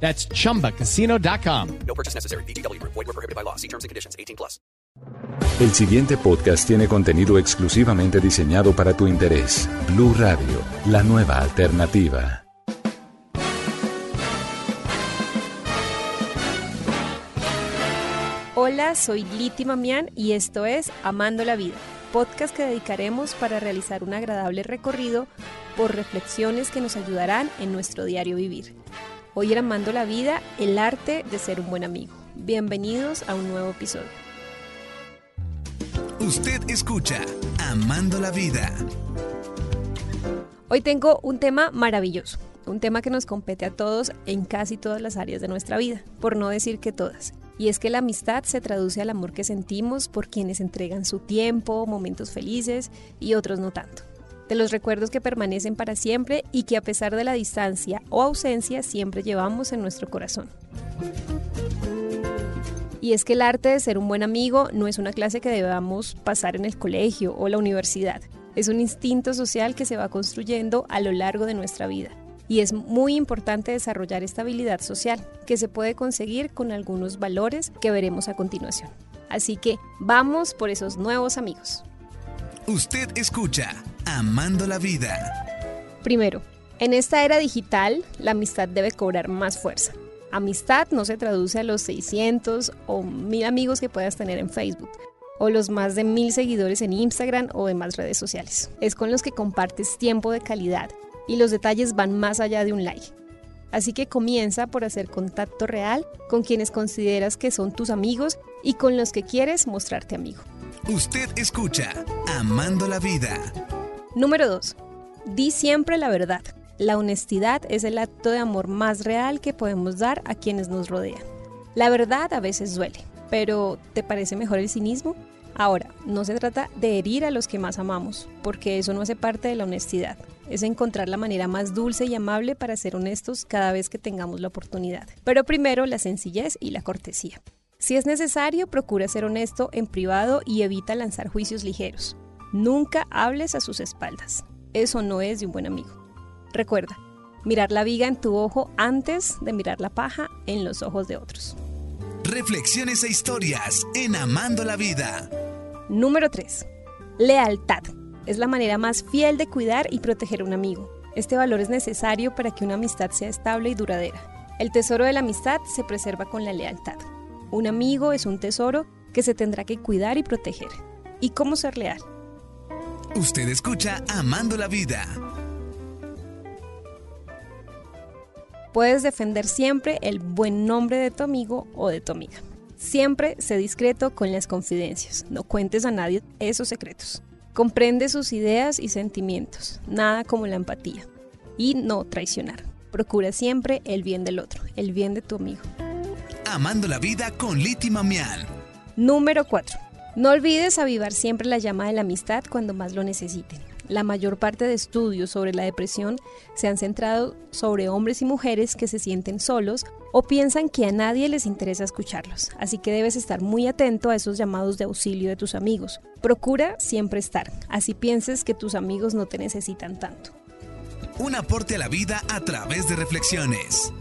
That's chumbacasino.com. No purchase necessary. BGW. Void were prohibited by law. See terms and conditions. 18 plus. El siguiente podcast tiene contenido exclusivamente diseñado para tu interés. Blue Radio, la nueva alternativa. Hola, soy Liti Mamián y esto es Amando la Vida, podcast que dedicaremos para realizar un agradable recorrido por reflexiones que nos ayudarán en nuestro diario vivir. Hoy en Amando la Vida, el arte de ser un buen amigo. Bienvenidos a un nuevo episodio. Usted escucha Amando la Vida. Hoy tengo un tema maravilloso, un tema que nos compete a todos en casi todas las áreas de nuestra vida, por no decir que todas. Y es que la amistad se traduce al amor que sentimos por quienes entregan su tiempo, momentos felices y otros no tanto. De los recuerdos que permanecen para siempre y que a pesar de la distancia o ausencia siempre llevamos en nuestro corazón. Y es que el arte de ser un buen amigo no es una clase que debamos pasar en el colegio o la universidad. Es un instinto social que se va construyendo a lo largo de nuestra vida y es muy importante desarrollar esta habilidad social que se puede conseguir con algunos valores que veremos a continuación. Así que vamos por esos nuevos amigos. Usted escucha Amando la Vida. Primero, en esta era digital, la amistad debe cobrar más fuerza. Amistad no se traduce a los 600 o 1000 amigos que puedas tener en Facebook o los más de 1000 seguidores en Instagram o demás redes sociales. Es con los que compartes tiempo de calidad y los detalles van más allá de un like. Así que comienza por hacer contacto real con quienes consideras que son tus amigos y con los que quieres mostrarte amigo. Usted escucha Amando la Vida. Número 2. Di siempre la verdad. La honestidad es el acto de amor más real que podemos dar a quienes nos rodean. La verdad a veces duele, pero ¿te parece mejor el cinismo? Ahora, no se trata de herir a los que más amamos, porque eso no hace parte de la honestidad. Es encontrar la manera más dulce y amable para ser honestos cada vez que tengamos la oportunidad. Pero primero la sencillez y la cortesía. Si es necesario, procura ser honesto en privado y evita lanzar juicios ligeros. Nunca hables a sus espaldas. Eso no es de un buen amigo. Recuerda, mirar la viga en tu ojo antes de mirar la paja en los ojos de otros. Reflexiones e historias en Amando la Vida. Número 3. Lealtad. Es la manera más fiel de cuidar y proteger a un amigo. Este valor es necesario para que una amistad sea estable y duradera. El tesoro de la amistad se preserva con la lealtad. Un amigo es un tesoro que se tendrá que cuidar y proteger. ¿Y cómo ser leal? Usted escucha Amando la Vida. Puedes defender siempre el buen nombre de tu amigo o de tu amiga. Siempre sé discreto con las confidencias. No cuentes a nadie esos secretos. Comprende sus ideas y sentimientos. Nada como la empatía. Y no traicionar. Procura siempre el bien del otro, el bien de tu amigo. Amando la Vida con Liti Mamián. Número 4. No olvides avivar siempre la llama de la amistad cuando más lo necesiten. La mayor parte de estudios sobre la depresión se han centrado sobre hombres y mujeres que se sienten solos o piensan que a nadie les interesa escucharlos, así que debes estar muy atento a esos llamados de auxilio de tus amigos. Procura siempre estar, así pienses que tus amigos no te necesitan tanto. Un aporte a la vida a través de reflexiones.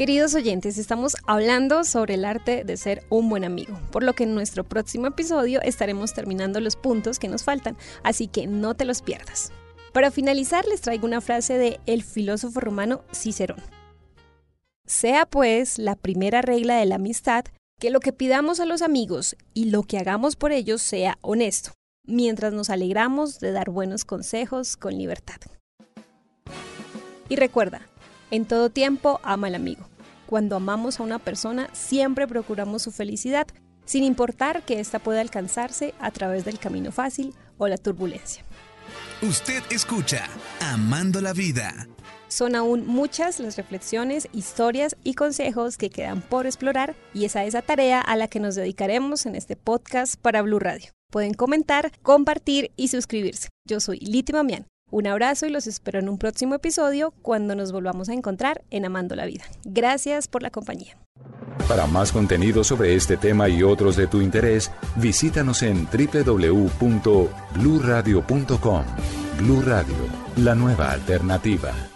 Queridos oyentes, estamos hablando sobre el arte de ser un buen amigo, por lo que en nuestro próximo episodio estaremos terminando los puntos que nos faltan, así que no te los pierdas. Para finalizar les traigo una frase de el filósofo romano Cicerón. Sea pues la primera regla de la amistad que lo que pidamos a los amigos y lo que hagamos por ellos sea honesto, mientras nos alegramos de dar buenos consejos con libertad. Y recuerda, en todo tiempo ama al amigo. Cuando amamos a una persona, siempre procuramos su felicidad, sin importar que ésta pueda alcanzarse a través del camino fácil o la turbulencia. Usted escucha Amando la Vida. Son aún muchas las reflexiones, historias y consejos que quedan por explorar y esa es la tarea a la que nos dedicaremos en este podcast para Blue Radio. Pueden comentar, compartir y suscribirse. Yo soy Liti Mamián. Un abrazo y los espero en un próximo episodio cuando nos volvamos a encontrar en Amando la Vida. Gracias por la compañía. Para más contenido sobre este tema y otros de tu interés, visítanos en www.bluradio.com. Blu Radio, la nueva alternativa.